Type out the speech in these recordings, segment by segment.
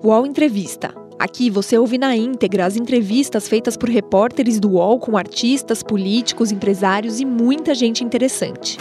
UOL Entrevista. Aqui você ouve na íntegra as entrevistas feitas por repórteres do UOL com artistas, políticos, empresários e muita gente interessante.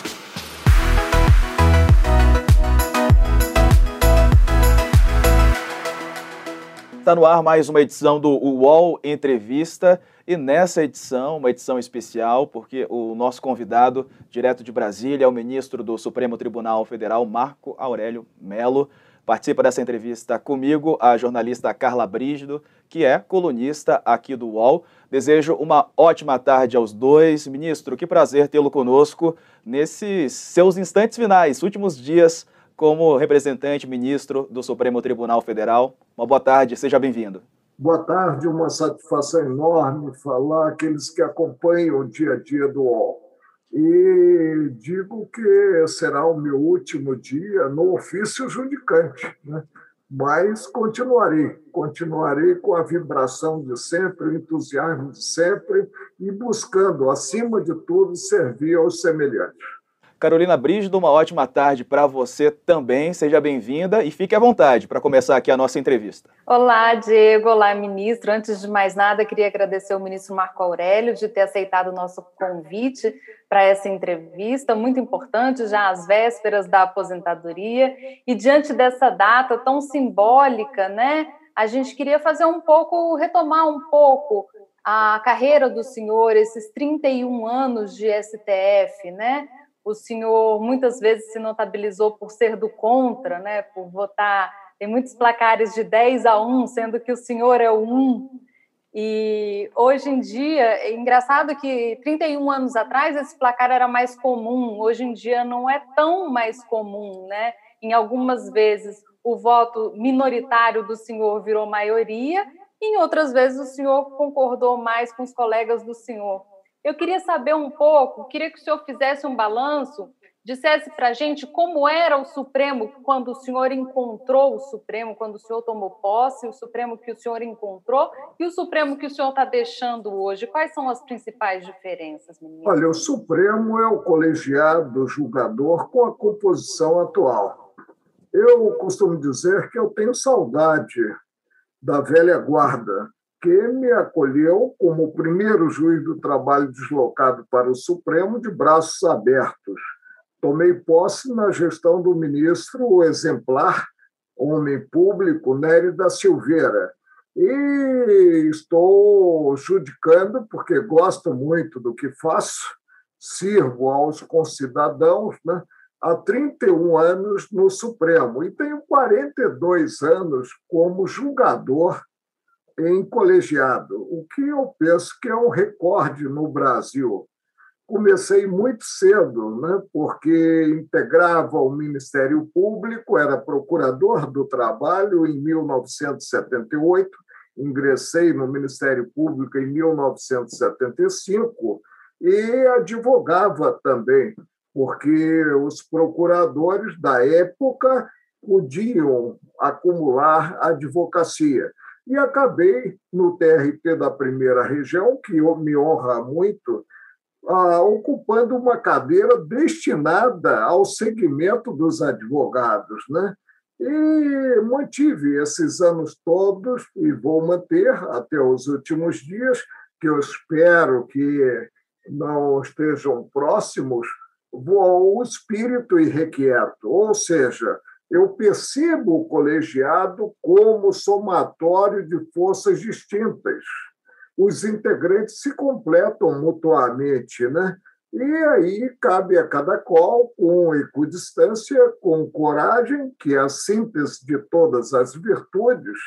Está no ar mais uma edição do UOL Entrevista e nessa edição, uma edição especial, porque o nosso convidado, direto de Brasília, é o ministro do Supremo Tribunal Federal, Marco Aurélio Melo. Participa dessa entrevista comigo a jornalista Carla Brígido, que é colunista aqui do UOL. Desejo uma ótima tarde aos dois. Ministro, que prazer tê-lo conosco nesses seus instantes finais, últimos dias como representante ministro do Supremo Tribunal Federal. Uma boa tarde, seja bem-vindo. Boa tarde, uma satisfação enorme falar aqueles que acompanham o dia a dia do UOL e digo que será o meu último dia no ofício judicante, né? mas continuarei, continuarei com a vibração de sempre, o entusiasmo de sempre e buscando, acima de tudo, servir aos semelhantes. Carolina Brígido, uma ótima tarde para você também. Seja bem-vinda e fique à vontade para começar aqui a nossa entrevista. Olá, Diego. Olá, ministro. Antes de mais nada, queria agradecer ao ministro Marco Aurélio de ter aceitado o nosso convite para essa entrevista, muito importante, já às vésperas da aposentadoria. E diante dessa data tão simbólica, né, a gente queria fazer um pouco, retomar um pouco a carreira do senhor, esses 31 anos de STF, né? O senhor muitas vezes se notabilizou por ser do contra, né, por votar. Tem muitos placares de 10 a 1, sendo que o senhor é o 1. E hoje em dia, é engraçado que 31 anos atrás esse placar era mais comum, hoje em dia não é tão mais comum, né? Em algumas vezes o voto minoritário do senhor virou maioria, e em outras vezes o senhor concordou mais com os colegas do senhor. Eu queria saber um pouco, queria que o senhor fizesse um balanço, dissesse para a gente como era o Supremo quando o senhor encontrou o Supremo, quando o senhor tomou posse, o Supremo que o senhor encontrou e o Supremo que o senhor está deixando hoje. Quais são as principais diferenças, ministro? Olha, o Supremo é o colegiado julgador com a composição atual. Eu costumo dizer que eu tenho saudade da velha guarda, que me acolheu como o primeiro juiz do trabalho deslocado para o Supremo de braços abertos. Tomei posse na gestão do ministro exemplar, homem público, Nery da Silveira. E estou judicando, porque gosto muito do que faço, sirvo aos concidadãos, né? há 31 anos no Supremo e tenho 42 anos como julgador em colegiado, o que eu penso que é um recorde no Brasil. Comecei muito cedo, né, porque integrava o Ministério Público, era procurador do trabalho em 1978, ingressei no Ministério Público em 1975 e advogava também, porque os procuradores da época podiam acumular advocacia e acabei no TRT da primeira região, que me honra muito, ah, ocupando uma cadeira destinada ao segmento dos advogados. Né? E mantive esses anos todos e vou manter até os últimos dias, que eu espero que não estejam próximos, o espírito irrequieto, ou seja, eu percebo o colegiado como somatório de forças distintas. Os integrantes se completam mutuamente, né? E aí cabe a cada qual, com equidistância, com coragem, que é a síntese de todas as virtudes,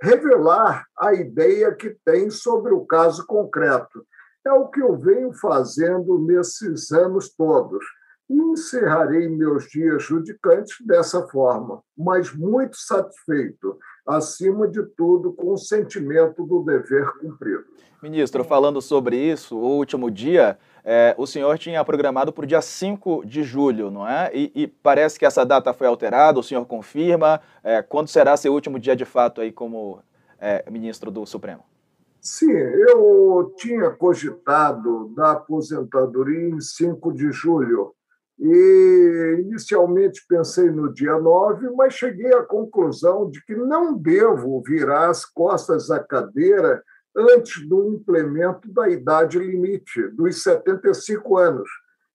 revelar a ideia que tem sobre o caso concreto. É o que eu venho fazendo nesses anos todos encerrarei meus dias judicantes dessa forma, mas muito satisfeito, acima de tudo, com o sentimento do dever cumprido. Ministro, falando sobre isso, o último dia, é, o senhor tinha programado para o dia 5 de julho, não é? E, e, parece que essa data foi alterada, o senhor confirma. É, quando será seu último dia de fato aí como é, ministro do Supremo? Sim, eu tinha cogitado da aposentadoria em 5 de julho, E inicialmente pensei no dia 9, mas cheguei à conclusão de que não devo virar as costas à cadeira antes do implemento da idade limite, dos 75 anos.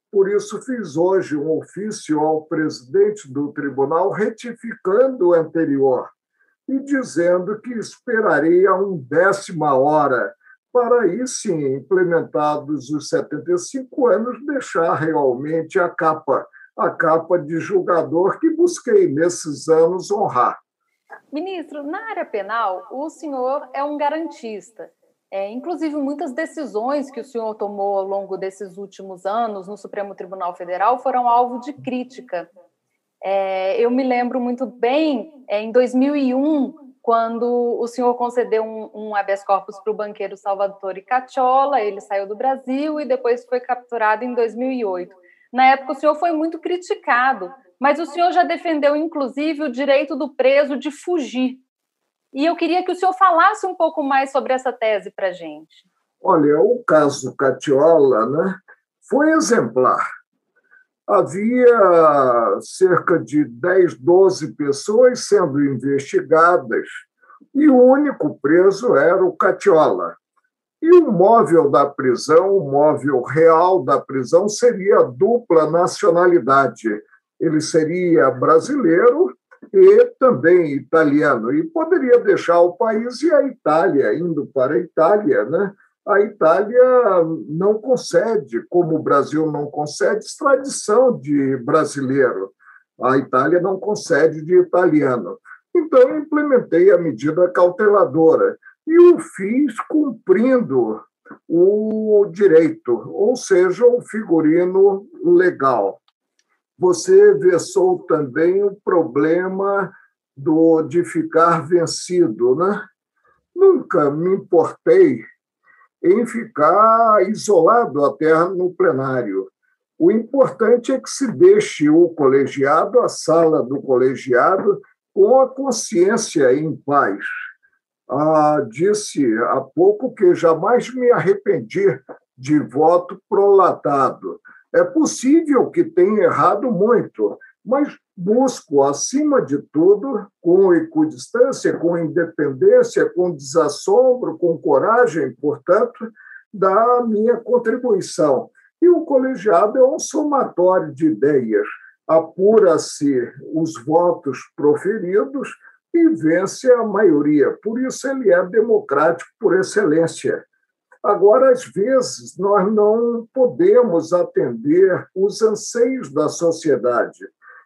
Por isso, fiz hoje um ofício ao presidente do tribunal retificando o anterior e dizendo que esperaria um décima hora para aí sim, implementados os 75 anos, deixar realmente a capa, a capa de julgador que busquei nesses anos honrar. Ministro, na área penal, o senhor é um garantista. É, inclusive, muitas decisões que o senhor tomou ao longo desses últimos anos no Supremo Tribunal Federal foram alvo de crítica. É, eu me lembro muito bem, é, em 2001, quando o senhor concedeu um, um habeas corpus para o banqueiro Salvatore Cacciola, ele saiu do Brasil e depois foi capturado em 2008. Na época, o senhor foi muito criticado, mas o senhor já defendeu, inclusive, o direito do preso de fugir. E eu queria que o senhor falasse um pouco mais sobre essa tese para a gente. Olha, o caso Cacciola né, foi exemplar havia cerca de 10, 12 pessoas sendo investigadas e o único preso era o Catiola. E o móvel da prisão, o móvel real da prisão, seria a dupla nacionalidade. Ele seria brasileiro e também italiano, e poderia deixar o país e a Itália, indo para a Itália, né? A Itália não concede, como o Brasil não concede, extradição de brasileiro. A Itália não concede de italiano. Então, eu implementei a medida cauteladora e o fiz cumprindo o direito, ou seja, o figurino legal. Você versou também o problema do, de ficar vencido. Né? Nunca me importei em ficar isolado até no plenário. O importante é que se deixe o colegiado, a sala do colegiado, com a consciência em paz. Ah, disse há pouco que jamais me arrependi de voto prolatado. É possível que tenha errado muito, mas busco, acima de tudo, com equidistância, com independência, com desassombro, com coragem, portanto, da minha contribuição. E o colegiado é um somatório de ideias. Apura-se os votos proferidos e vence a maioria. Por isso, ele é democrático por excelência. Agora, às vezes, nós não podemos atender os anseios da sociedade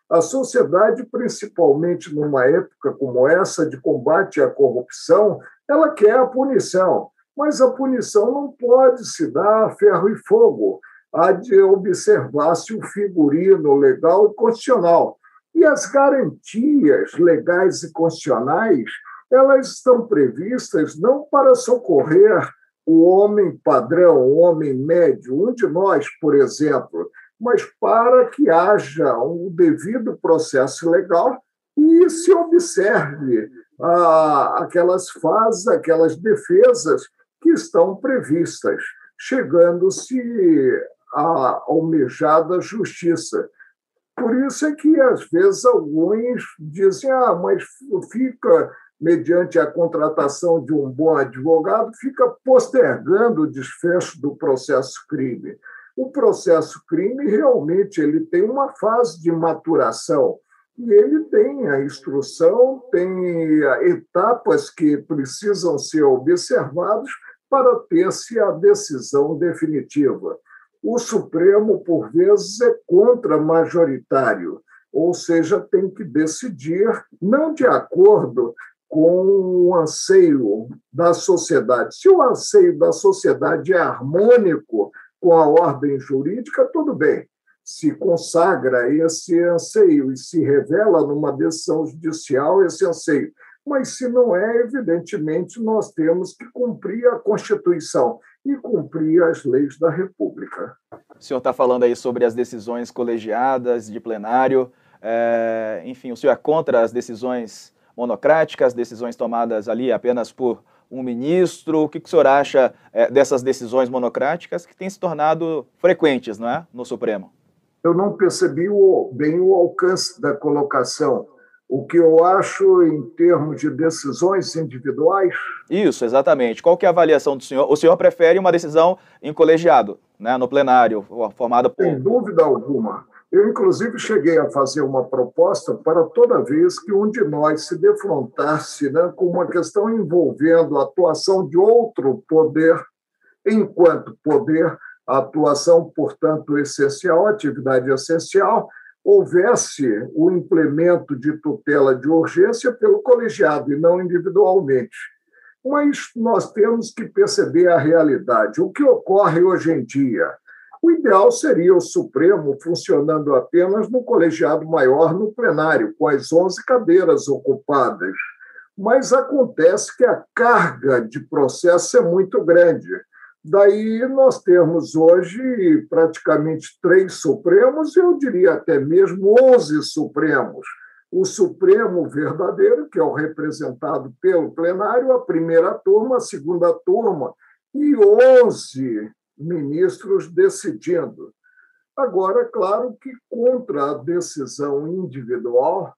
a sociedade, principalmente numa época como essa de combate à corrupção, ela quer a punição, mas a punição não pode se dar a ferro e fogo. Há de observar-se o figurino legal e constitucional. E as garantias legais e constitucionais, elas estão previstas não para socorrer o homem padrão, o homem médio, um de nós, por exemplo, mas para que haja um devido processo legal e se observe ah, aquelas fases, aquelas defesas que estão previstas, chegando-se à almejada justiça. Por isso é que, às vezes, alguns dizem, ah, mas fica, mediante a contratação de um bom advogado, fica postergando o desfecho do processo crime. O processo crime realmente ele tem uma fase de maturação e ele tem a instrução, tem etapas que precisam ser observadas para ter-se a decisão definitiva. O Supremo, por vezes, é contra-majoritário, ou seja, tem que decidir não de acordo com o anseio da sociedade. Se o anseio da sociedade é harmônico com a ordem jurídica, tudo bem. Se consagra esse anseio e se revela numa decisão judicial esse anseio. Mas, se não é, evidentemente, nós temos que cumprir a Constituição e cumprir as leis da República. O senhor está falando aí sobre as decisões colegiadas de plenário. É, enfim, o senhor é contra as decisões monocráticas, decisões tomadas ali apenas por um ministro? O que, que o senhor acha é, dessas decisões monocráticas que têm se tornado frequentes não é, no Supremo? Eu não percebi o, bem o alcance da colocação. O que eu acho em termos de decisões individuais. Isso, exatamente. Qual que é a avaliação do senhor? O senhor prefere uma decisão em colegiado, né, no plenário, formada por. Sem dúvida alguma. Eu, inclusive, cheguei a fazer uma proposta para toda vez que um de nós se defrontasse né, com uma questão envolvendo a atuação de outro poder, enquanto poder, a atuação, portanto, essencial, atividade essencial, houvesse o implemento de tutela de urgência pelo colegiado e não individualmente. Mas nós temos que perceber a realidade. O que ocorre hoje em dia? O ideal seria o Supremo funcionando apenas no colegiado maior, no plenário, com as 11 cadeiras ocupadas. Mas acontece que a carga de processo é muito grande. Daí nós temos hoje praticamente três Supremos, eu diria até mesmo 11 Supremos. O Supremo verdadeiro, que é o representado pelo plenário, a primeira turma, a segunda turma, e 11 ministros decidindo. Agora, claro que contra a decisão individual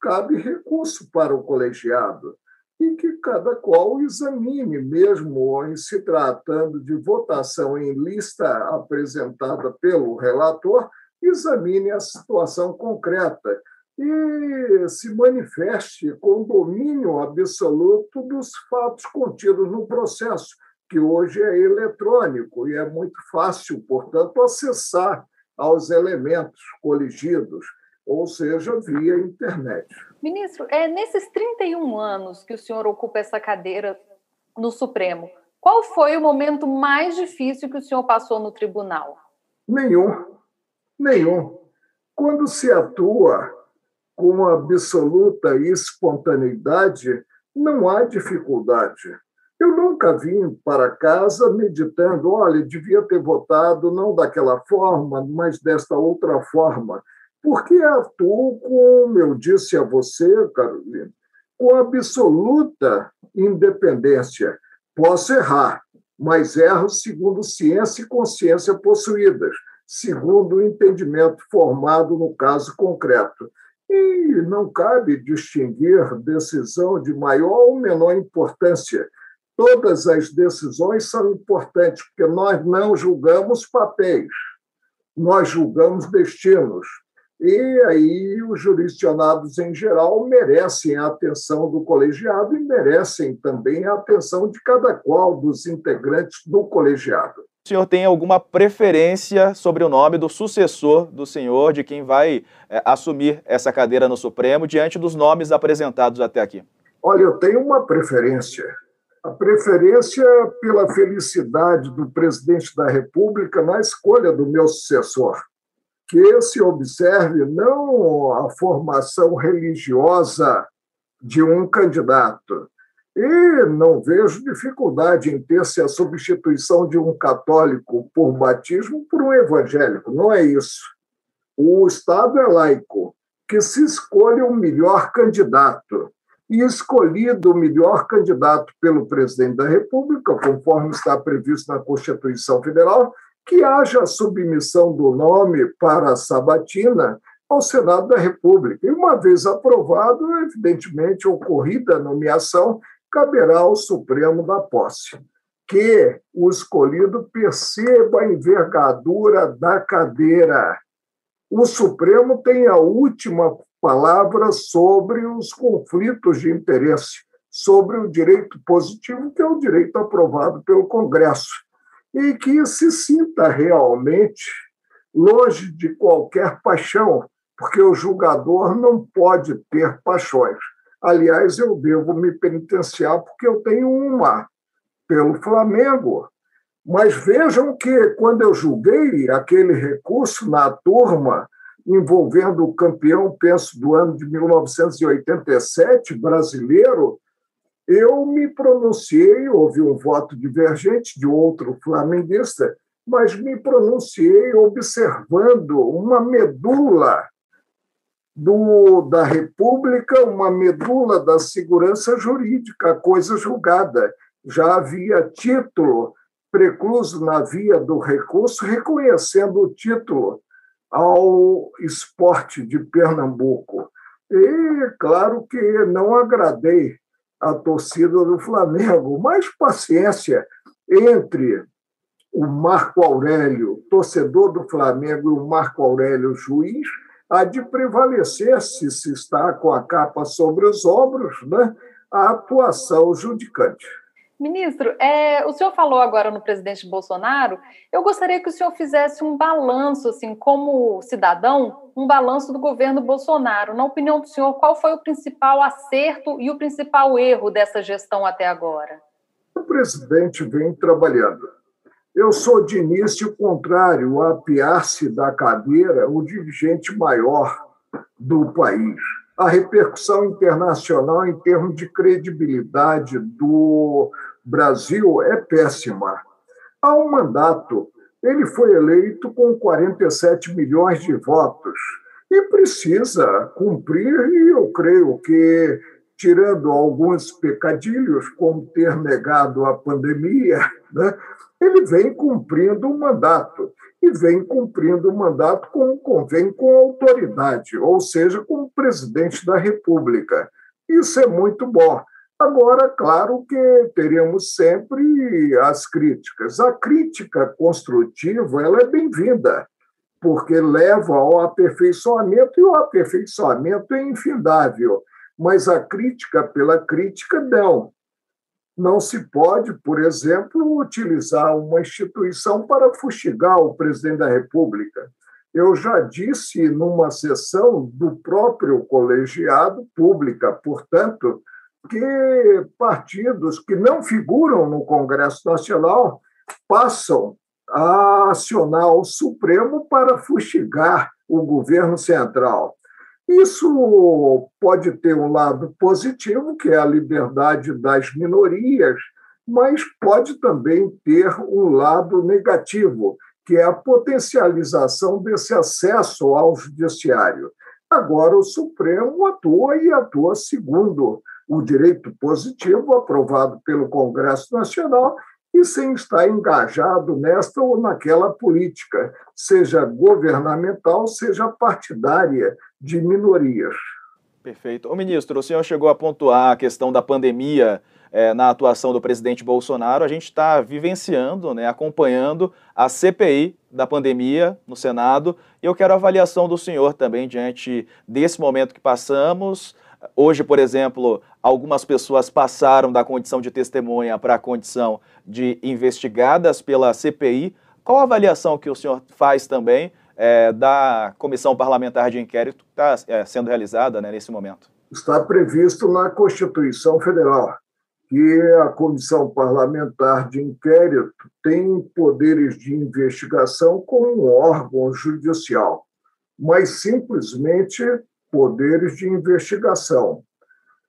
cabe recurso para o colegiado e que cada qual examine, mesmo em se tratando de votação em lista apresentada pelo relator, examine a situação concreta e se manifeste com domínio absoluto dos fatos contidos no processo, que hoje é eletrônico e é muito fácil, portanto, acessar aos elementos coligidos, ou seja, via internet. Ministro, é, nesses 31 anos que o senhor ocupa essa cadeira no Supremo, qual foi o momento mais difícil que o senhor passou no tribunal? Nenhum. Nenhum. Quando se atua com absoluta espontaneidade, não há dificuldade. Nunca vim para casa meditando, olha, devia ter votado não daquela forma, mas desta outra forma, porque atuo, como eu disse a você, Carolina, com absoluta independência. Posso errar, mas erro segundo ciência e consciência possuídas, segundo o entendimento formado no caso concreto. E não cabe distinguir decisão de maior ou menor importância todas as decisões são importantes, porque nós não julgamos papéis, nós julgamos destinos. E aí os jurisdicionados, em geral, merecem a atenção do colegiado e merecem também a atenção de cada qual dos integrantes do colegiado. O senhor tem alguma preferência sobre o nome do sucessor do senhor, de quem vai é, assumir essa cadeira no Supremo, diante dos nomes apresentados até aqui? Olha, eu tenho uma preferência a preferência pela felicidade do presidente da República na escolha do meu sucessor. Que se observe não a formação religiosa de um candidato. E não vejo dificuldade em ter-se a substituição de um católico por batismo por um evangélico. Não é isso. O Estado é laico. Que se escolha o melhor candidato e escolhido o melhor candidato pelo presidente da República, conforme está previsto na Constituição Federal, que haja submissão do nome para a sabatina ao Senado da República. E, uma vez aprovado, evidentemente, ocorrida a nomeação, caberá ao Supremo da posse. Que o escolhido perceba a envergadura da cadeira. O Supremo tem a última palavras sobre os conflitos de interesse, sobre o direito positivo, que é o direito aprovado pelo Congresso, e que se sinta realmente longe de qualquer paixão, porque o julgador não pode ter paixões. Aliás, eu devo me penitenciar porque eu tenho uma pelo Flamengo. Mas vejam que, quando eu julguei aquele recurso na turma envolvendo o campeão, penso, do ano de 1987, brasileiro, eu me pronunciei, houve um voto divergente de outro flamenguista, mas me pronunciei observando uma medula do, da República, uma medula da segurança jurídica, coisa julgada. Já havia título precluso na via do recurso, reconhecendo o título ao esporte de Pernambuco. E, claro que não agradei a torcida do Flamengo, mas paciência entre o Marco Aurélio, torcedor do Flamengo, e o Marco Aurélio, juiz, há de prevalecer, se se está com a capa sobre os ombros, né, a atuação judicante. Ministro, é, o senhor falou agora no presidente Bolsonaro. Eu gostaria que o senhor fizesse um balanço, assim, como cidadão, um balanço do governo Bolsonaro. Na opinião do senhor, qual foi o principal acerto e o principal erro dessa gestão até agora? O presidente vem trabalhando. Eu sou de início contrário a apiar-se da cadeira o dirigente maior do país a repercussão internacional em termos de credibilidade do Brasil é péssima. Há um mandato, ele foi eleito com 47 milhões de votos e precisa cumprir, e eu creio que, tirando alguns pecadilhos, como ter negado a pandemia, né, ele vem cumprindo o mandato e vem cumprindo o mandato como convém com autoridade, ou seja, como presidente da República. Isso é muito bom. Agora, claro que teremos sempre as críticas. A crítica construtiva ela é bem-vinda, porque leva ao aperfeiçoamento e o aperfeiçoamento é infindável. Mas a crítica pela crítica não. Não se pode, por exemplo, utilizar uma instituição para fustigar o presidente da República. Eu já disse numa sessão do próprio colegiado, pública, portanto, que partidos que não figuram no Congresso Nacional passam a acionar o Supremo para fustigar o governo central. Isso pode ter um lado positivo, que é a liberdade das minorias, mas pode também ter um lado negativo, que é a potencialização desse acesso ao judiciário. Agora, o Supremo atua e atua segundo o direito positivo aprovado pelo Congresso Nacional e sem estar engajado nesta ou naquela política, seja governamental, seja partidária, de minorias. Perfeito. O ministro, o senhor chegou a pontuar a questão da pandemia é, na atuação do presidente Bolsonaro. A gente está vivenciando, né, acompanhando a CPI da pandemia no Senado. E eu quero a avaliação do senhor também diante desse momento que passamos. Hoje, por exemplo, algumas pessoas passaram da condição de testemunha para a condição de investigadas pela CPI. Qual a avaliação que o senhor faz também é, da comissão parlamentar de inquérito que está é, sendo realizada né, nesse momento? Está previsto na Constituição Federal que a comissão parlamentar de inquérito tem poderes de investigação como um órgão judicial, mas simplesmente poderes de investigação.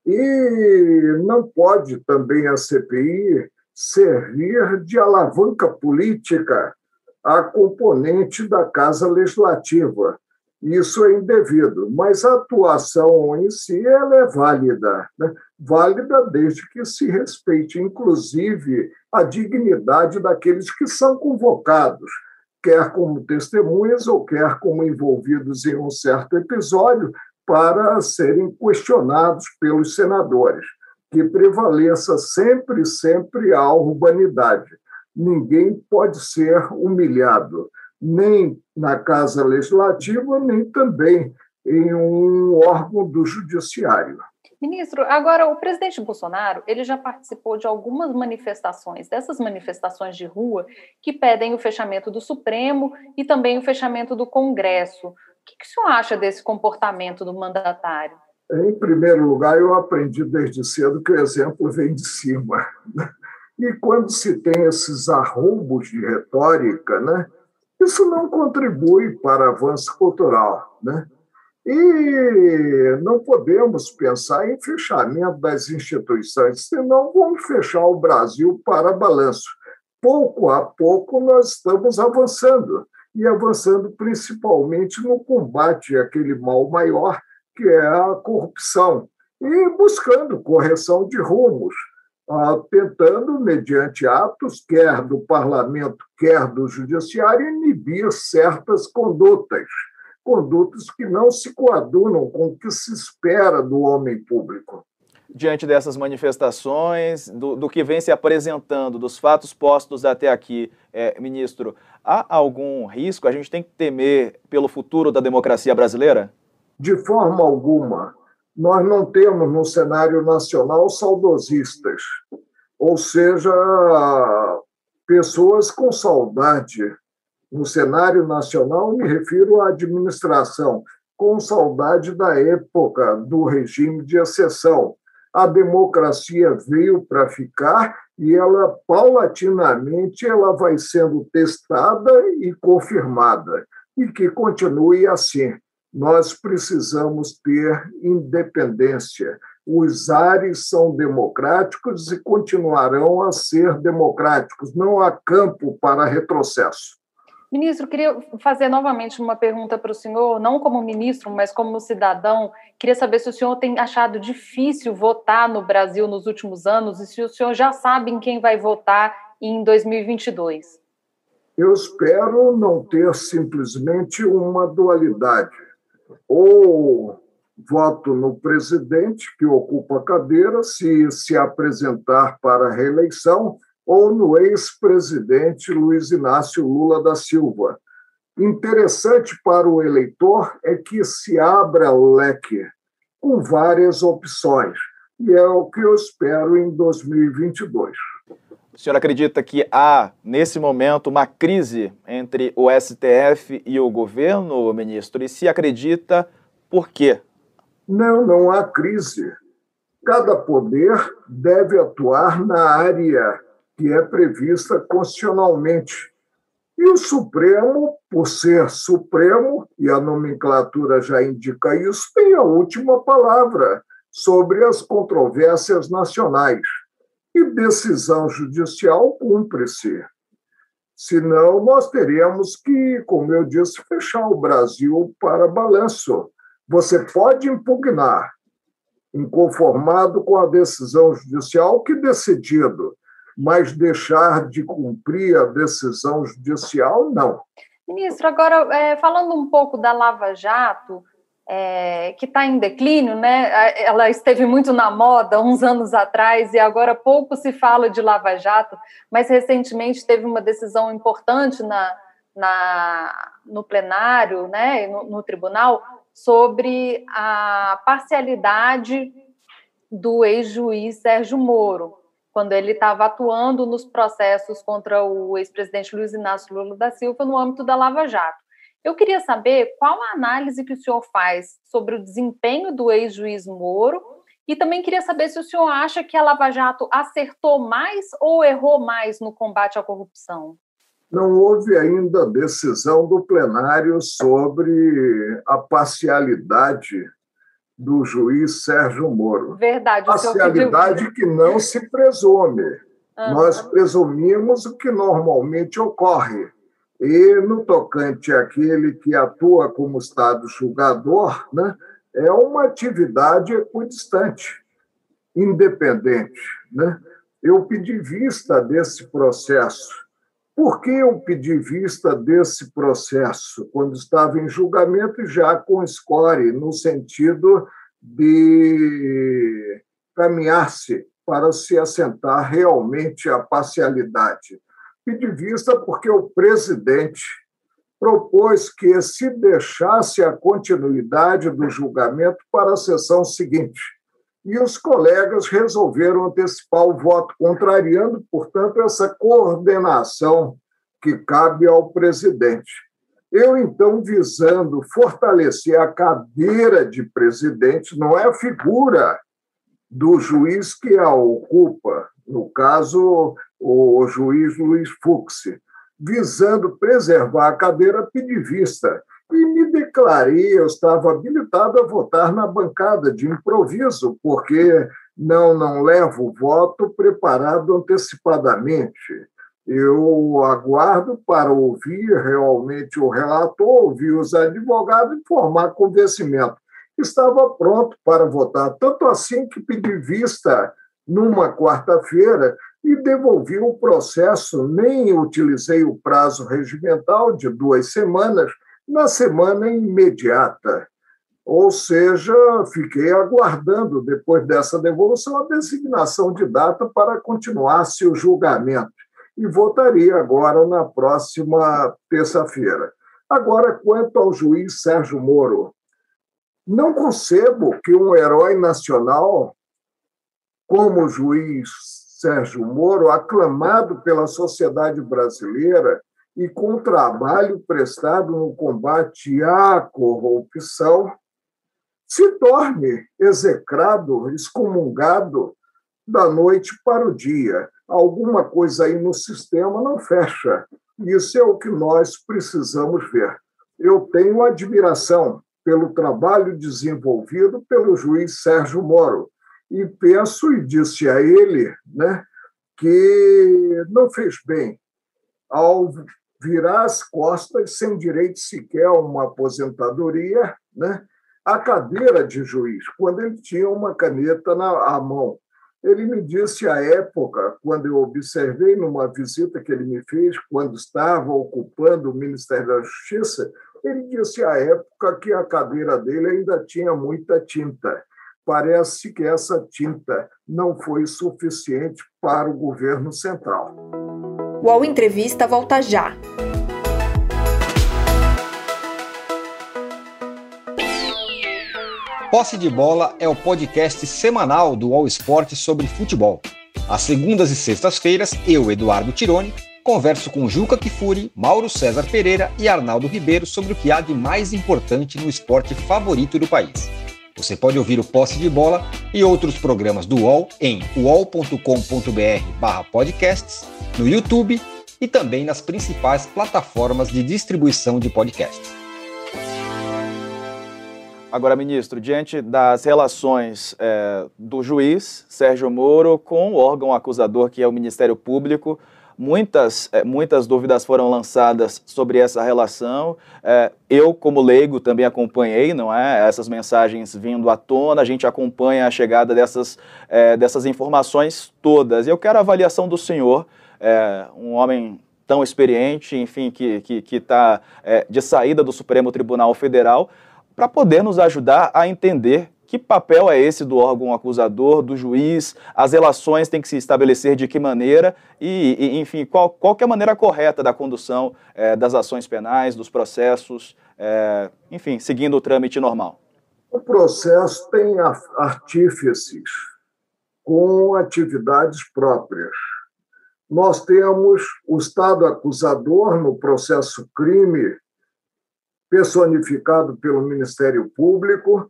E não pode também a CPI servir de alavanca política a componente da Casa Legislativa. Isso é indevido, mas a atuação em si ela é válida, né? válida desde que se respeite, inclusive, a dignidade daqueles que são convocados, quer como testemunhas ou quer como envolvidos em um certo episódio, para serem questionados pelos senadores, que prevaleça sempre, sempre a urbanidade ninguém pode ser humilhado, nem na Casa Legislativa, nem também em um órgão do Judiciário. Ministro, agora o presidente Bolsonaro ele já participou de algumas manifestações, dessas manifestações de rua que pedem o fechamento do Supremo e também o fechamento do Congresso. O que, que o senhor acha desse comportamento do mandatário? Em primeiro lugar, eu aprendi desde cedo que o exemplo vem de cima. E quando se tem esses arrombos de retórica, né, isso não contribui para avanço cultural. Né? E não podemos pensar em fechamento das instituições, senão vamos fechar o Brasil para balanço. Pouco a pouco nós estamos avançando, e avançando principalmente no combate àquele mal maior, que é a corrupção, e buscando correção de rumos tentando, mediante atos, quer do parlamento, quer do judiciário, inibir certas condutas. condutas que não se coadunam com o que se espera do homem público. Diante dessas manifestações, do, do que vem se apresentando, dos fatos postos até aqui, é, ministro, há algum risco? A gente tem que temer pelo futuro da democracia brasileira? De forma alguma. Nós não temos no cenário nacional saudosistas, ou seja, pessoas com saudade no cenário nacional, me refiro à administração, com saudade da época do regime de exceção. A democracia veio para ficar e ela paulatinamente ela vai sendo testada e confirmada e que continue assim. Nós precisamos ter independência. Os ares são democráticos e continuarão a ser democráticos. Não há campo para retrocesso. Ministro, queria fazer novamente uma pergunta para o senhor, não como ministro, mas como cidadão. Queria saber se o senhor tem achado difícil votar no Brasil nos últimos anos e se o senhor já sabe em quem vai votar em 2022. Eu espero não ter simplesmente uma dualidade. Ou voto no presidente que ocupa a cadeira, se se apresentar para a reeleição, ou no ex-presidente Luiz Inácio Lula da Silva. Interessante para o eleitor é que se abra o leque com várias opções, e é o que eu espero em 2022. O senhor acredita que há, nesse momento, uma crise entre o STF e o governo, ministro? E se acredita, por quê? Não, não há crise. Cada poder deve atuar na área que é prevista constitucionalmente. E o Supremo, por ser Supremo, e a nomenclatura já indica isso, tem a última palavra sobre as controvérsias nacionais. E decisão judicial cumpre-se. Senão, nós teríamos que, como eu disse, fechar o Brasil para balanço. Você pode impugnar, inconformado com a decisão judicial, que decidido mas deixar de cumprir a decisão judicial, não. Ministro, agora, é, falando um pouco da Lava Jato, é, que está em declínio, né? Ela esteve muito na moda uns anos atrás e agora pouco se fala de Lava Jato, mas recentemente teve uma decisão importante na, na no plenário, né, no, no tribunal, sobre a parcialidade do ex-juiz Sérgio Moro quando ele estava atuando nos processos contra o ex-presidente Luiz Inácio Lula da Silva no âmbito da Lava Jato. Eu queria saber qual a análise que o senhor faz sobre o desempenho do ex-juiz Moro e também queria saber se o senhor acha que a Lava Jato acertou mais ou errou mais no combate à corrupção. Não houve ainda decisão do plenário sobre a parcialidade do juiz Sérgio Moro. Verdade. Parcialidade que não se presume. Uhum. Nós presumimos o que normalmente ocorre. E no tocante àquele que atua como Estado julgador, né, é uma atividade equidistante, independente. Né? Eu pedi vista desse processo por que eu pedi vista desse processo quando estava em julgamento e já com score, no sentido de caminhar-se para se assentar realmente a parcialidade? Pedi vista porque o presidente propôs que se deixasse a continuidade do julgamento para a sessão seguinte e os colegas resolveram antecipar o voto, contrariando, portanto, essa coordenação que cabe ao presidente. Eu, então, visando fortalecer a cadeira de presidente, não é a figura do juiz que a ocupa, no caso, o juiz Luiz Fux, visando preservar a cadeira, pedi vista e me declarei, eu estava habilitado a votar na bancada de improviso, porque não, não levo voto preparado antecipadamente. Eu aguardo para ouvir realmente o relator, ouvir os advogados e formar convencimento. Estava pronto para votar, tanto assim que pedi vista numa quarta-feira e devolvi o processo, nem utilizei o prazo regimental de duas semanas, na semana imediata. Ou seja, fiquei aguardando, depois dessa devolução, a designação de data para continuar-se o julgamento. E votaria agora na próxima terça-feira. Agora, quanto ao juiz Sérgio Moro, não concebo que um herói nacional, como o juiz Sérgio Moro, aclamado pela sociedade brasileira e com trabalho prestado no combate à corrupção, se torne execrado, excomungado da noite para o dia. Alguma coisa aí no sistema não fecha. Isso é o que nós precisamos ver. Eu tenho admiração pelo trabalho desenvolvido pelo juiz Sérgio Moro e penso e disse a ele, né, que não fez bem ao virar as costas sem direito sequer a uma aposentadoria, né, a cadeira de juiz, quando ele tinha uma caneta na mão. Ele me disse à época, quando eu observei numa visita que ele me fez, quando estava ocupando o Ministério da Justiça, ele disse à época que a cadeira dele ainda tinha muita tinta. Parece que essa tinta não foi suficiente para o governo central. UOL Entrevista volta já. Posse de Bola é o podcast semanal do All Sport sobre futebol. Às segundas e sextas-feiras, eu, Eduardo Tironi, converso com Juca Kifuri, Mauro César Pereira e Arnaldo Ribeiro sobre o que há de mais importante no esporte favorito do país. Você pode ouvir o Posse de Bola e outros programas do UOL em uol.com.br/podcasts, no YouTube e também nas principais plataformas de distribuição de podcasts. Agora, ministro, diante das relações é, do juiz Sérgio Moro com o órgão acusador, que é o Ministério Público, muitas, é, muitas dúvidas foram lançadas sobre essa relação. É, eu, como leigo, também acompanhei não é, essas mensagens vindo à tona, a gente acompanha a chegada dessas, é, dessas informações todas. Eu quero a avaliação do senhor, um homem tão experiente, enfim, que está que, tá, de saída do Supremo Tribunal Federal, para poder nos ajudar a entender que papel é esse do órgão acusador, do juiz, as relações têm que se estabelecer de que maneira e, e enfim, qual, qual é a maneira correta da condução é, das ações penais, dos processos, é, enfim, seguindo o trâmite normal. O processo tem artífices com atividades próprias. Nós temos o Estado acusador no processo crime personificado pelo Ministério Público,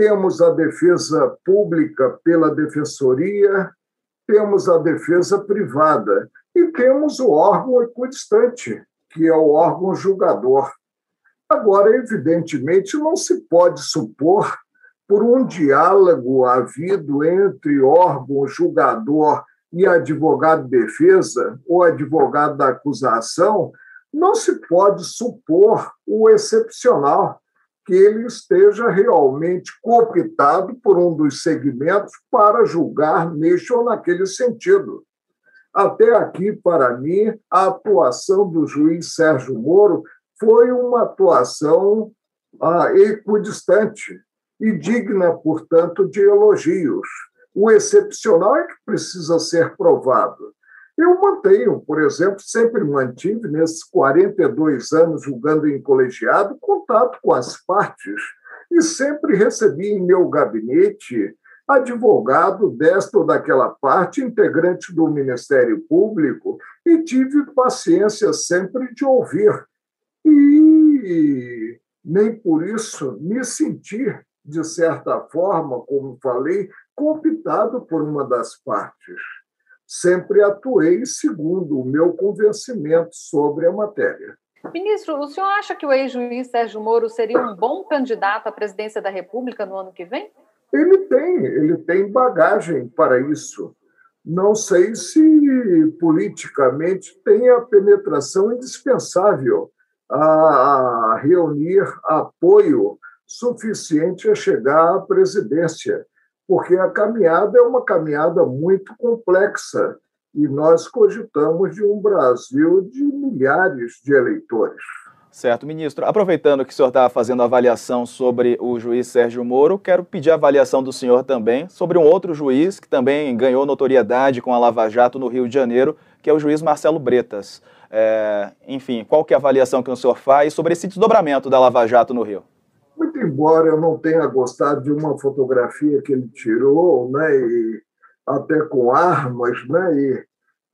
temos a defesa pública pela Defensoria, temos a defesa privada e temos o órgão equidistante, que é o órgão julgador. Agora, evidentemente, não se pode supor, por um diálogo havido entre órgão julgador e advogado de defesa ou advogado da acusação, não se pode supor o excepcional que ele esteja realmente cooptado por um dos segmentos para julgar neste ou naquele sentido. Até aqui, para mim, a atuação do juiz Sérgio Moro foi uma atuação ah, equidistante e digna, portanto, de elogios. O excepcional é que precisa ser provado. Eu mantenho, por exemplo, sempre mantive, nesses 42 anos julgando em colegiado, contato com as partes e sempre recebi em meu gabinete advogado desta ou daquela parte, integrante do Ministério Público, e tive paciência sempre de ouvir. E nem por isso me sentir, de certa forma, como falei, cooptado por uma das partes sempre atuei segundo o meu convencimento sobre a matéria. Ministro, o senhor acha que o ex-juiz Sérgio Moro seria um bom candidato à presidência da República no ano que vem? Ele tem, ele tem bagagem para isso. Não sei se politicamente tem a penetração indispensável a reunir apoio suficiente a chegar à presidência porque a caminhada é uma caminhada muito complexa e nós cogitamos de um Brasil de milhares de eleitores. Certo, ministro. Aproveitando que o senhor está fazendo avaliação sobre o juiz Sérgio Moro, quero pedir a avaliação do senhor também sobre um outro juiz que também ganhou notoriedade com a Lava Jato no Rio de Janeiro, que é o juiz Marcelo Bretas. É, enfim, qual que é a avaliação que o senhor faz sobre esse desdobramento da Lava Jato no Rio? Embora eu não tenha gostado de uma fotografia que ele tirou, né, e até com armas, né, e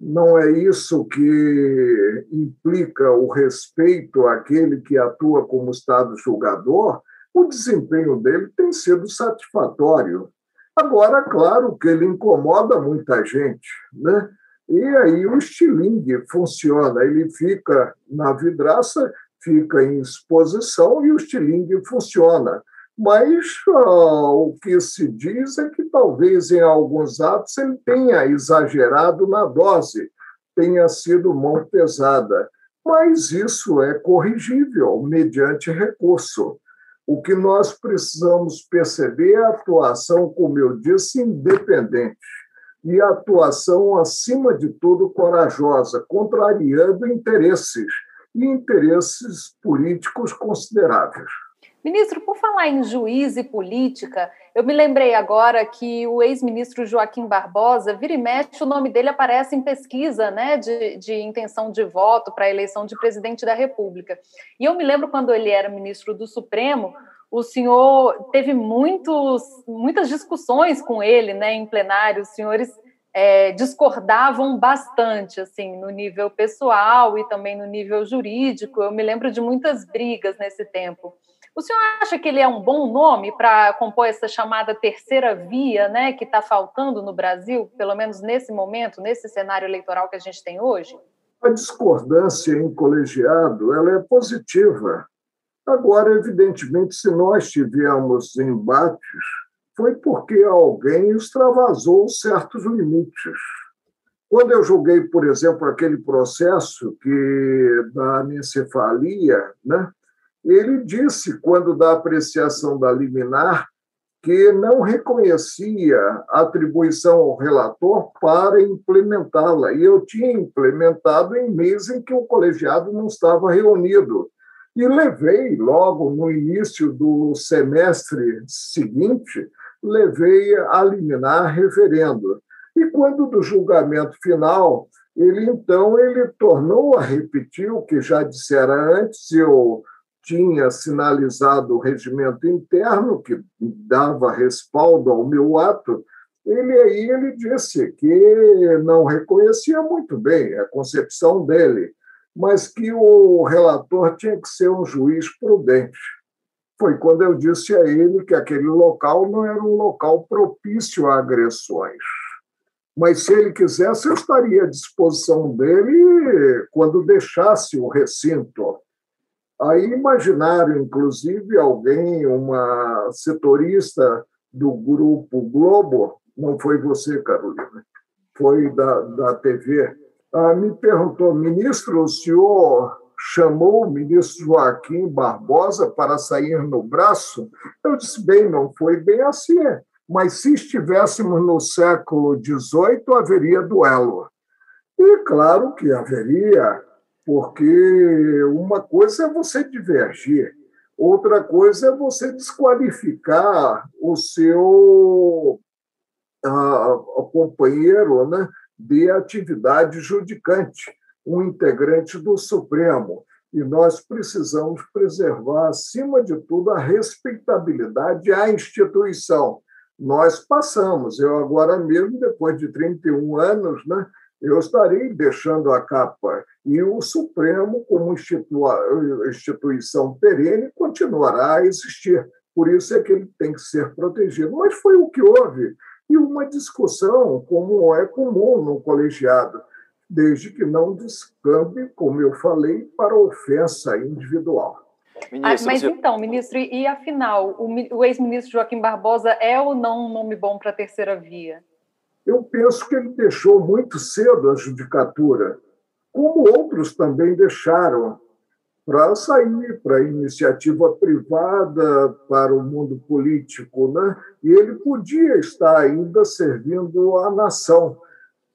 não é isso que implica o respeito àquele que atua como Estado julgador, o desempenho dele tem sido satisfatório. Agora, claro que ele incomoda muita gente, né? E aí o estilingue funciona, ele fica na vidraça, fica em exposição e o estilingue funciona. Mas uh, o que se diz é que talvez em alguns atos ele tenha exagerado na dose, tenha sido mão pesada. Mas isso é corrigível mediante recurso. O que nós precisamos perceber é a atuação, como eu disse, independente e a atuação, acima de tudo, corajosa, contrariando interesses e interesses políticos consideráveis. Ministro, por falar em juiz e política, eu me lembrei agora que o ex-ministro Joaquim Barbosa, vira e mexe, o nome dele aparece em pesquisa né, de, de intenção de voto para a eleição de presidente da República. E eu me lembro quando ele era ministro do Supremo, o senhor teve muitos, muitas discussões com ele né, em plenário, os senhores é, discordavam bastante, assim, no nível pessoal e também no nível jurídico. Eu me lembro de muitas brigas nesse tempo. O senhor acha que ele é um bom nome para compor essa chamada terceira via, né, que está faltando no Brasil, pelo menos nesse momento, nesse cenário eleitoral que a gente tem hoje? A discordância em colegiado ela é positiva. Agora, evidentemente, se nós tivermos embates, foi porque alguém extravasou certos limites. Quando eu julguei, por exemplo, aquele processo que da anencefalia, né, ele disse, quando da apreciação da liminar, que não reconhecia atribuição ao relator para implementá-la. E eu tinha implementado em mês em que o colegiado não estava reunido. E levei, logo no início do semestre seguinte, levei a liminar referendo. E quando do julgamento final, ele então ele tornou a repetir o que já dissera antes, eu tinha sinalizado o regimento interno, que dava respaldo ao meu ato, ele aí ele disse que não reconhecia muito bem a concepção dele, mas que o relator tinha que ser um juiz prudente. Foi quando eu disse a ele que aquele local não era um local propício a agressões. Mas se ele quisesse, eu estaria à disposição dele quando deixasse o recinto. Aí imaginaram, inclusive, alguém, uma setorista do grupo Globo, não foi você, Carolina, foi da, da TV, ah, me perguntou, ministro, o senhor chamou o ministro Joaquim Barbosa para sair no braço? Eu disse, bem, não foi bem assim, mas se estivéssemos no século XVIII, haveria duelo. E claro que haveria porque uma coisa é você divergir, outra coisa é você desqualificar o seu uh, companheiro né, de atividade judicante, um integrante do Supremo. E nós precisamos preservar, acima de tudo, a respeitabilidade à instituição. Nós passamos, eu agora mesmo, depois de 31 anos, né, eu estarei deixando a capa e o Supremo, como instituição perene, continuará a existir. Por isso é que ele tem que ser protegido. Mas foi o que houve. E uma discussão, como é comum no colegiado, desde que não descambe, como eu falei, para ofensa individual. Ministro, ah, mas então, ministro, e afinal, o, o ex-ministro Joaquim Barbosa é ou não um nome bom para a terceira via? Eu penso que ele deixou muito cedo a judicatura, como outros também deixaram, para sair para a iniciativa privada, para o mundo político. Né? E ele podia estar ainda servindo a nação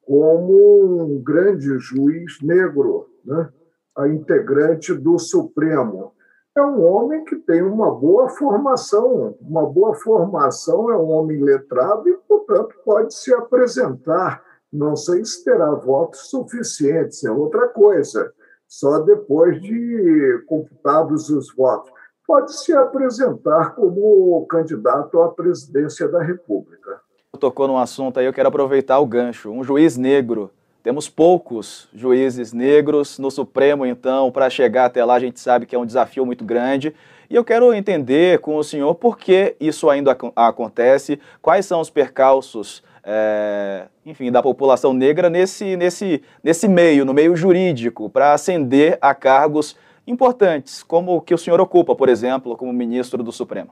como um grande juiz negro. Né? a integrante do Supremo. É um homem que tem uma boa formação, uma boa formação, é um homem letrado e, portanto, pode se apresentar. Não sei se terá votos suficientes, é outra coisa, só depois de computados os votos. Pode se apresentar como candidato à presidência da República. Tocou num assunto aí, eu quero aproveitar o gancho. Um juiz negro temos poucos juízes negros no Supremo, então, para chegar até lá a gente sabe que é um desafio muito grande. E eu quero entender com o senhor por que isso ainda acontece, quais são os percalços, é, enfim, da população negra nesse, nesse, nesse meio, no meio jurídico, para ascender a cargos importantes, como o que o senhor ocupa, por exemplo, como ministro do Supremo.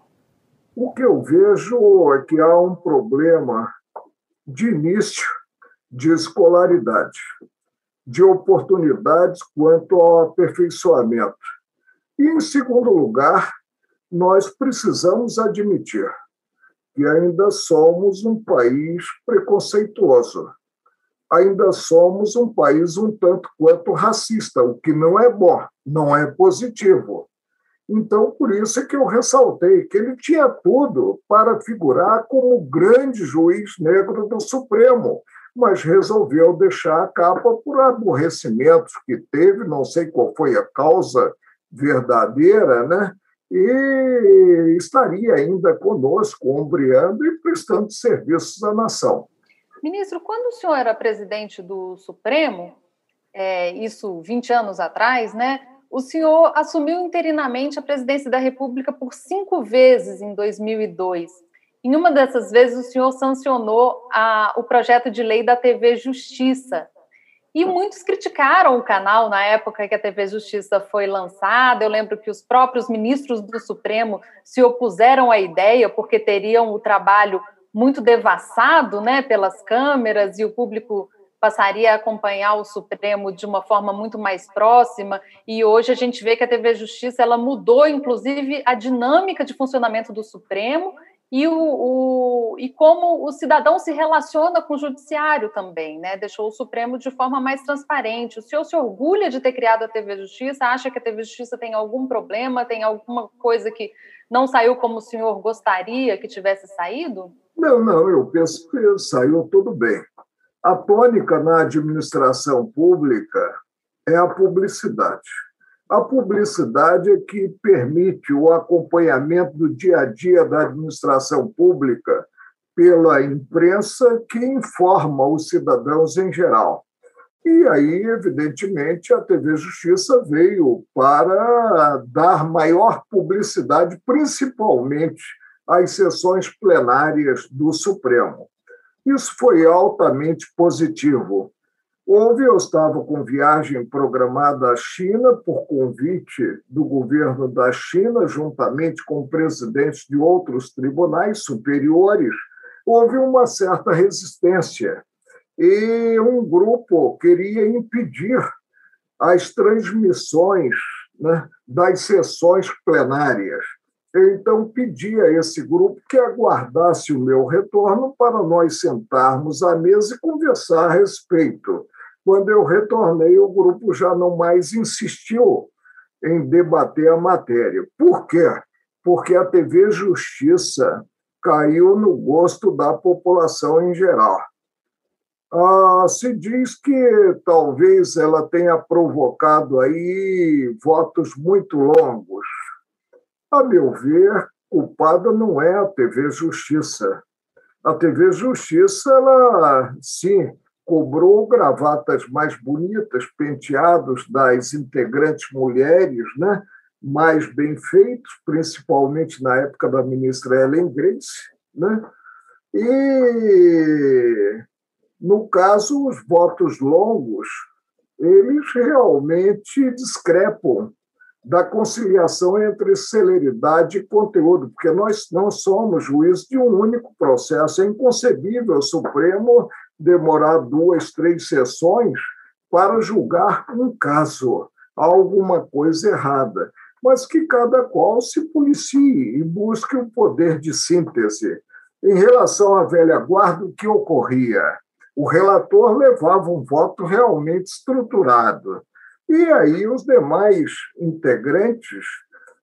O que eu vejo é que há um problema de início de escolaridade, de oportunidades quanto ao aperfeiçoamento. E, em segundo lugar, nós precisamos admitir que ainda somos um país preconceituoso. Ainda somos um país um tanto quanto racista, o que não é bom, não é positivo. Então, por isso é que eu ressaltei que ele tinha tudo para figurar como grande juiz negro do Supremo, mas resolveu deixar a capa por aborrecimentos que teve, não sei qual foi a causa verdadeira, né? e estaria ainda conosco, ombreando e prestando serviços à nação. Ministro, quando o senhor era presidente do Supremo, é, isso 20 anos atrás, né? O senhor assumiu interinamente a presidência da República por cinco vezes em 2002. Em uma dessas vezes, o senhor sancionou a, o projeto de lei da TV Justiça. E muitos criticaram o canal na época que a TV Justiça foi lançada. Eu lembro que os próprios ministros do Supremo se opuseram à ideia, porque teriam o trabalho muito devassado né, pelas câmeras e o público passaria a acompanhar o Supremo de uma forma muito mais próxima. E hoje a gente vê que a TV Justiça ela mudou, inclusive, a dinâmica de funcionamento do Supremo e, o, o, e como o cidadão se relaciona com o judiciário também, né? Deixou o Supremo de forma mais transparente. O senhor se orgulha de ter criado a TV Justiça? Acha que a TV Justiça tem algum problema? Tem alguma coisa que não saiu como o senhor gostaria que tivesse saído? Não, não, eu penso que saiu tudo bem. A tônica na administração pública é a publicidade. A publicidade é que permite o acompanhamento do dia a dia da administração pública pela imprensa que informa os cidadãos em geral. E aí, evidentemente, a TV Justiça veio para dar maior publicidade, principalmente às sessões plenárias do Supremo. Isso foi altamente positivo. Houve, eu estava com viagem programada à China por convite do governo da China, juntamente com presidentes de outros tribunais superiores, houve uma certa resistência. E um grupo queria impedir as transmissões né, das sessões plenárias. Então, pedi a esse grupo que aguardasse o meu retorno para nós sentarmos à mesa e conversar a respeito quando eu retornei, o grupo já não mais insistiu em debater a matéria. Por quê? Porque a TV Justiça caiu no gosto da população em geral. Ah, se diz que talvez ela tenha provocado aí votos muito longos. A meu ver, culpada não é a TV Justiça. A TV Justiça, ela sim cobrou gravatas mais bonitas, penteados das integrantes mulheres, né? mais bem feitos, principalmente na época da ministra Ellen Grace. Né? E, no caso, os votos longos, eles realmente discrepam da conciliação entre celeridade e conteúdo, porque nós não somos juízes de um único processo. É inconcebível o Supremo demorar duas, três sessões para julgar um caso, alguma coisa errada, mas que cada qual se policie e busque o um poder de síntese. Em relação à velha guarda, o que ocorria? O relator levava um voto realmente estruturado. E aí os demais integrantes,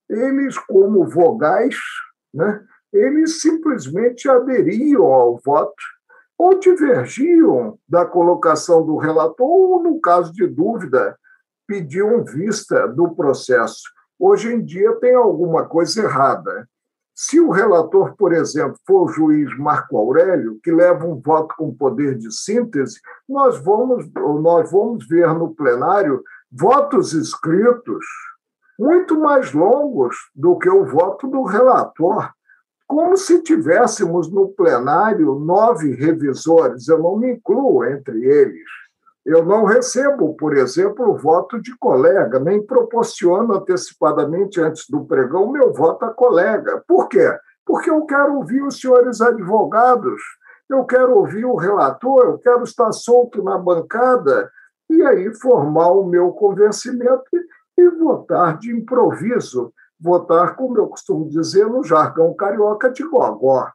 eles como vogais, né, eles simplesmente aderiam ao voto ou divergiam da colocação do relator, ou, no caso de dúvida, pediam vista do processo. Hoje em dia tem alguma coisa errada. Se o relator, por exemplo, for o juiz Marco Aurélio, que leva um voto com poder de síntese, nós vamos, nós vamos ver no plenário votos escritos muito mais longos do que o voto do relator como se tivéssemos no plenário nove revisores, eu não me incluo entre eles. Eu não recebo, por exemplo, o voto de colega, nem proporciono antecipadamente antes do pregão meu voto a colega. Por quê? Porque eu quero ouvir os senhores advogados, eu quero ouvir o relator, eu quero estar solto na bancada e aí formar o meu convencimento e votar de improviso votar, como eu costumo dizer no jargão carioca, de gogó,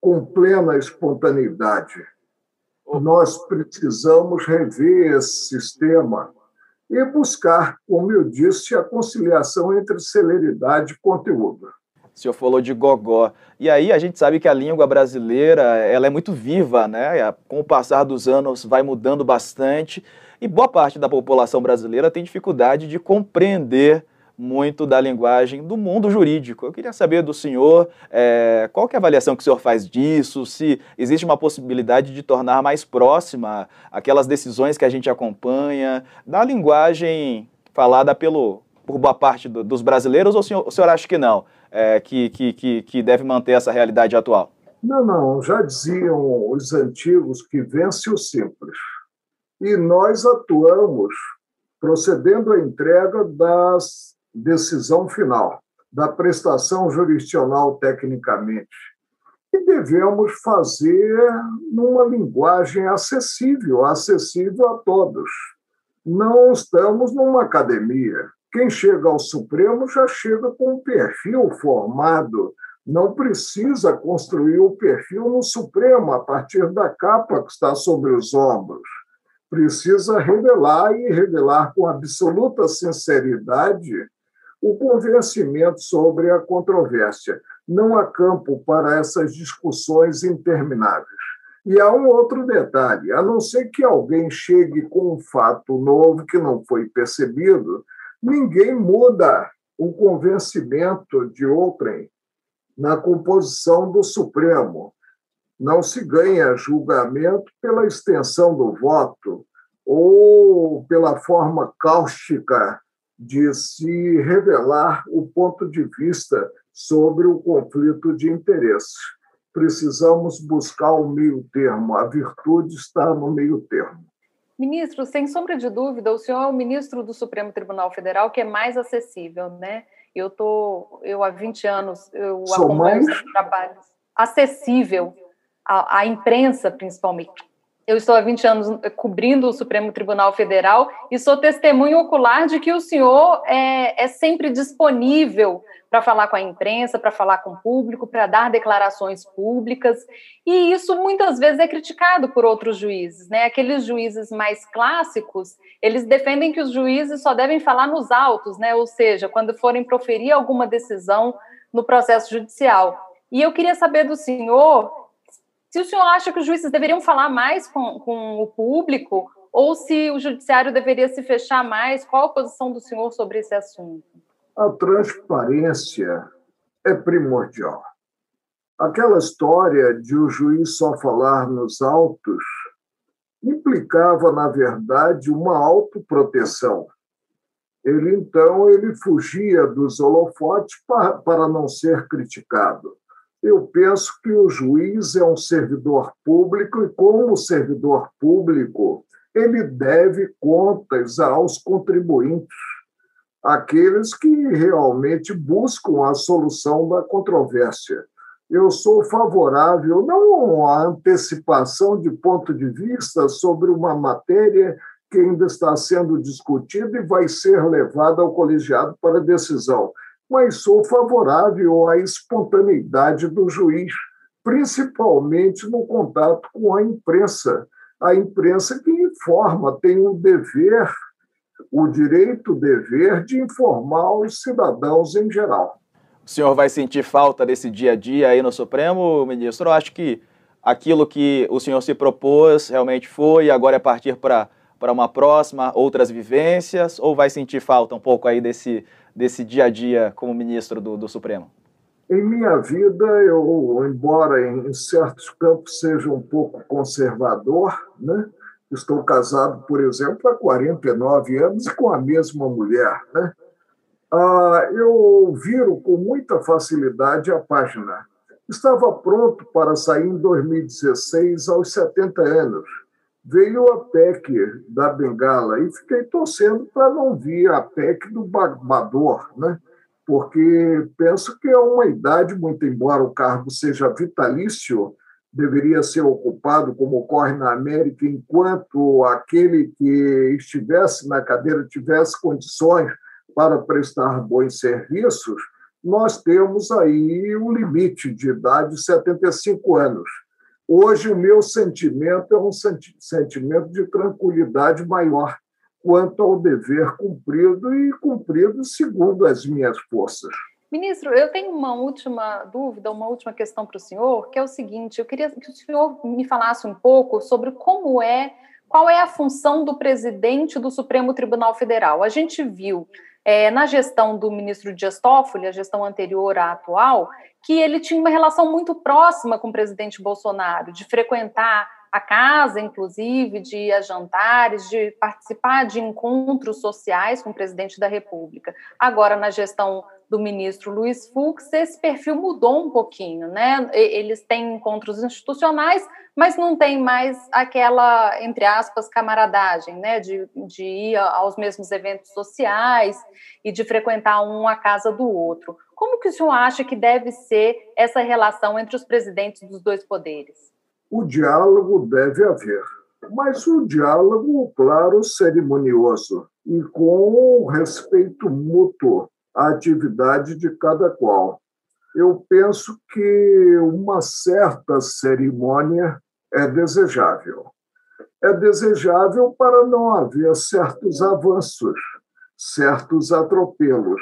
com plena espontaneidade. Nós precisamos rever esse sistema e buscar, como eu disse, a conciliação entre celeridade e conteúdo. O senhor falou de gogó. E aí a gente sabe que a língua brasileira ela é muito viva, né? Com o passar dos anos vai mudando bastante e boa parte da população brasileira tem dificuldade de compreender muito da linguagem do mundo jurídico. Eu queria saber do senhor é, qual é a avaliação que o senhor faz disso, se existe uma possibilidade de tornar mais próxima aquelas decisões que a gente acompanha da linguagem falada pelo, por boa parte do, dos brasileiros, ou o senhor, o senhor acha que não, é, que, que, que deve manter essa realidade atual? Não, não, já diziam os antigos que vence o simples. E nós atuamos procedendo à entrega das decisão final, da prestação jurisdicional tecnicamente. E devemos fazer numa linguagem acessível, acessível a todos. Não estamos numa academia. Quem chega ao Supremo já chega com um perfil formado, não precisa construir o perfil no Supremo a partir da capa que está sobre os ombros. Precisa revelar e revelar com absoluta sinceridade o convencimento sobre a controvérsia. Não há campo para essas discussões intermináveis. E há um outro detalhe: a não ser que alguém chegue com um fato novo que não foi percebido, ninguém muda o convencimento de outrem na composição do Supremo. Não se ganha julgamento pela extensão do voto ou pela forma cáustica de se revelar o ponto de vista sobre o conflito de interesses. Precisamos buscar o meio termo, a virtude está no meio termo. Ministro, sem sombra de dúvida, o senhor é o ministro do Supremo Tribunal Federal que é mais acessível, né? Eu tô, eu há 20 anos eu Sou acompanho mais... trabalhos acessível à imprensa, principalmente eu estou há 20 anos cobrindo o Supremo Tribunal Federal e sou testemunho ocular de que o senhor é, é sempre disponível para falar com a imprensa, para falar com o público, para dar declarações públicas. E isso muitas vezes é criticado por outros juízes. Né? Aqueles juízes mais clássicos, eles defendem que os juízes só devem falar nos autos, né? ou seja, quando forem proferir alguma decisão no processo judicial. E eu queria saber do senhor se o senhor acha que os juízes deveriam falar mais com, com o público ou se o judiciário deveria se fechar mais, qual a posição do senhor sobre esse assunto? A transparência é primordial. Aquela história de o juiz só falar nos autos implicava, na verdade, uma autoproteção. Ele, então, ele fugia dos holofotes para, para não ser criticado. Eu penso que o juiz é um servidor público e, como servidor público, ele deve contas aos contribuintes, aqueles que realmente buscam a solução da controvérsia. Eu sou favorável não à antecipação de ponto de vista sobre uma matéria que ainda está sendo discutida e vai ser levada ao colegiado para decisão mas sou favorável à espontaneidade do juiz, principalmente no contato com a imprensa. A imprensa que informa tem o dever o direito, o dever de informar os cidadãos em geral. O senhor vai sentir falta desse dia a dia aí no Supremo, ministro? Eu acho que aquilo que o senhor se propôs realmente foi, agora é partir para para uma próxima, outras vivências, ou vai sentir falta um pouco aí desse, desse dia a dia como ministro do, do Supremo? Em minha vida, eu, embora em certos campos seja um pouco conservador, né? estou casado, por exemplo, há 49 anos com a mesma mulher, né? Ah, eu viro com muita facilidade a página. Estava pronto para sair em 2016, aos 70 anos veio a PEC da Bengala e fiquei torcendo para não vir a PEC do Barbador, né? porque penso que é uma idade, muito embora o cargo seja vitalício, deveria ser ocupado, como ocorre na América, enquanto aquele que estivesse na cadeira tivesse condições para prestar bons serviços, nós temos aí um limite de idade de 75 anos. Hoje, o meu sentimento é um sentimento de tranquilidade maior quanto ao dever cumprido e cumprido segundo as minhas forças. Ministro, eu tenho uma última dúvida, uma última questão para o senhor, que é o seguinte: eu queria que o senhor me falasse um pouco sobre como é, qual é a função do presidente do Supremo Tribunal Federal. A gente viu é, na gestão do ministro Dias Toffoli, a gestão anterior à atual, que ele tinha uma relação muito próxima com o presidente Bolsonaro, de frequentar a casa, inclusive, de ir a jantares, de participar de encontros sociais com o presidente da República. Agora, na gestão do ministro Luiz Fux, esse perfil mudou um pouquinho, né? Eles têm encontros institucionais, mas não tem mais aquela, entre aspas, camaradagem, né? De, de ir aos mesmos eventos sociais e de frequentar um a casa do outro. Como que o senhor acha que deve ser essa relação entre os presidentes dos dois poderes? O diálogo deve haver, mas o diálogo, claro, cerimonioso e com respeito mútuo a atividade de cada qual. Eu penso que uma certa cerimônia é desejável. É desejável para não haver certos avanços, certos atropelos.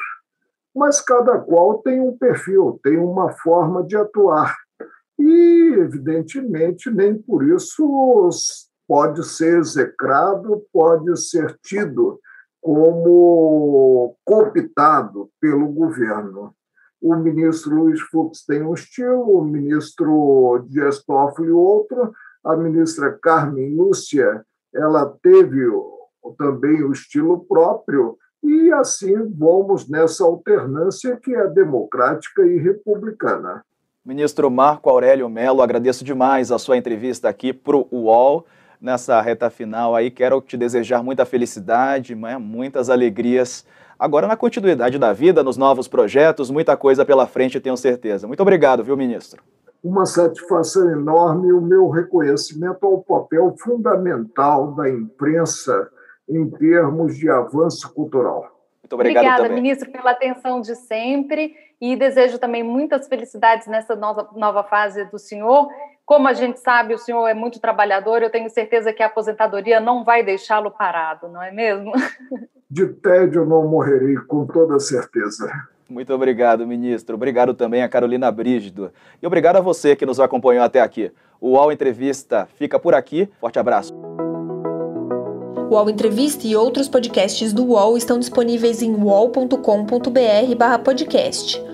Mas cada qual tem um perfil, tem uma forma de atuar. E, evidentemente, nem por isso pode ser execrado, pode ser tido como cooptado pelo governo. O ministro Luiz Fux tem um estilo, o ministro Dias Toffoli outro, a ministra Carmen Lúcia ela teve também o estilo próprio e assim vamos nessa alternância que é democrática e republicana. Ministro Marco Aurélio Melo, agradeço demais a sua entrevista aqui para o UOL nessa reta final aí. Quero te desejar muita felicidade, né? muitas alegrias. Agora na continuidade da vida, nos novos projetos, muita coisa pela frente, tenho certeza. Muito obrigado, viu, ministro? Uma satisfação enorme o meu reconhecimento ao papel fundamental da imprensa em termos de avanço cultural. Muito obrigado Obrigada, também. ministro, pela atenção de sempre e desejo também muitas felicidades nessa nova, nova fase do senhor. Como a gente sabe, o senhor é muito trabalhador, eu tenho certeza que a aposentadoria não vai deixá-lo parado, não é mesmo? De tédio não morrerei, com toda certeza. Muito obrigado, ministro. Obrigado também a Carolina Brígido. E obrigado a você que nos acompanhou até aqui. O UOL Entrevista fica por aqui. Forte abraço. O UOL Entrevista e outros podcasts do UOL estão disponíveis em uol.com.br/podcast.